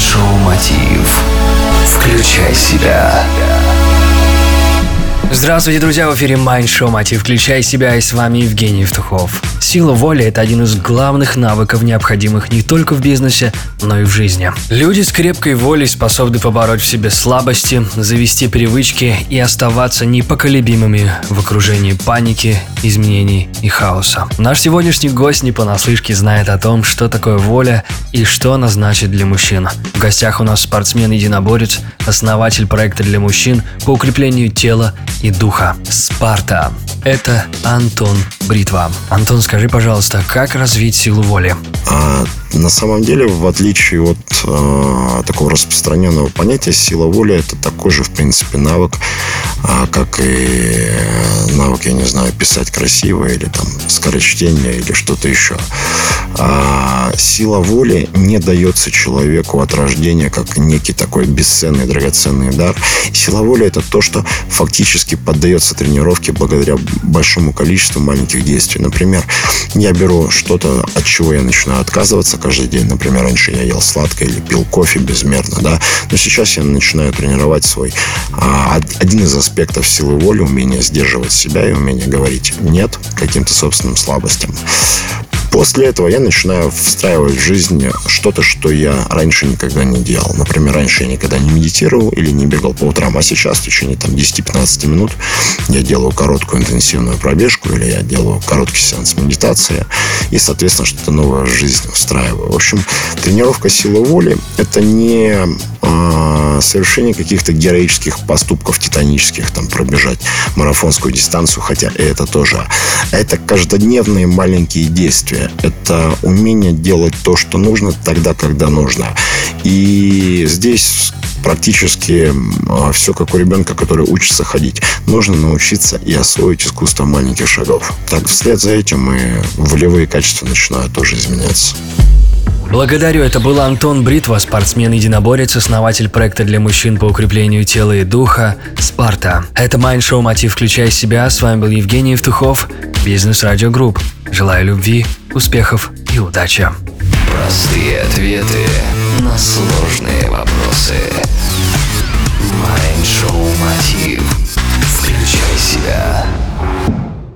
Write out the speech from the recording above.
Майншоу Мотив. Включай себя. Здравствуйте, друзья, в эфире Mind Show Мотив «Включай себя» и с вами Евгений Евтухов. Сила воли – это один из главных навыков, необходимых не только в бизнесе, но и в жизни. Люди с крепкой волей способны побороть в себе слабости, завести привычки и оставаться непоколебимыми в окружении паники, изменений и хаоса. Наш сегодняшний гость не понаслышке знает о том, что такое воля и что она значит для мужчин. В гостях у нас спортсмен-единоборец, основатель проекта для мужчин по укреплению тела и духа «Спарта». Это Антон Бритва. Антон, скажи, пожалуйста, как развить силу воли? А, на самом деле, в отличие от э, такого распространенного понятия, сила воли это такой же, в принципе, навык, как и навык, я не знаю, писать красиво или там скорочтение или что-то еще. А сила воли не дается человеку от рождения как некий такой бесценный, драгоценный дар. Сила воли это то, что фактически поддается тренировке благодаря большому количеству маленьких действий. Например, я беру что-то, от чего я начинаю отказываться каждый день. Например, раньше я ел сладкое или пил кофе безмерно, да. Но сейчас я начинаю тренировать свой а, один из аспектов силы воли, умение сдерживать себя и умение говорить нет каким-то собственным слабостям. После этого я начинаю встраивать в жизнь что-то, что я раньше никогда не делал. Например, раньше я никогда не медитировал или не бегал по утрам, а сейчас в течение там, 10-15 минут я делаю короткую интенсивную пробежку или я делаю короткий сеанс медитации и, соответственно, что-то новое в жизнь встраиваю. В общем, тренировка силы воли – это не э, совершение каких-то героических поступков титанических, там, пробежать марафонскую дистанцию, хотя это тоже. Это каждодневные маленькие действия это умение делать то, что нужно тогда, когда нужно. И здесь практически а, все как у ребенка, который учится ходить. Нужно научиться и освоить искусство маленьких шагов. Так, вслед за этим и волевые качества начинают тоже изменяться. Благодарю, это был Антон Бритва, спортсмен-единоборец, основатель проекта для мужчин по укреплению тела и духа «Спарта». Это Майншоу «Мотив. включая себя». С вами был Евгений Евтухов, Бизнес Радио Групп. Желаю любви, успехов и удачи. Простые ответы на сложные вопросы. Mind Show «Мотив».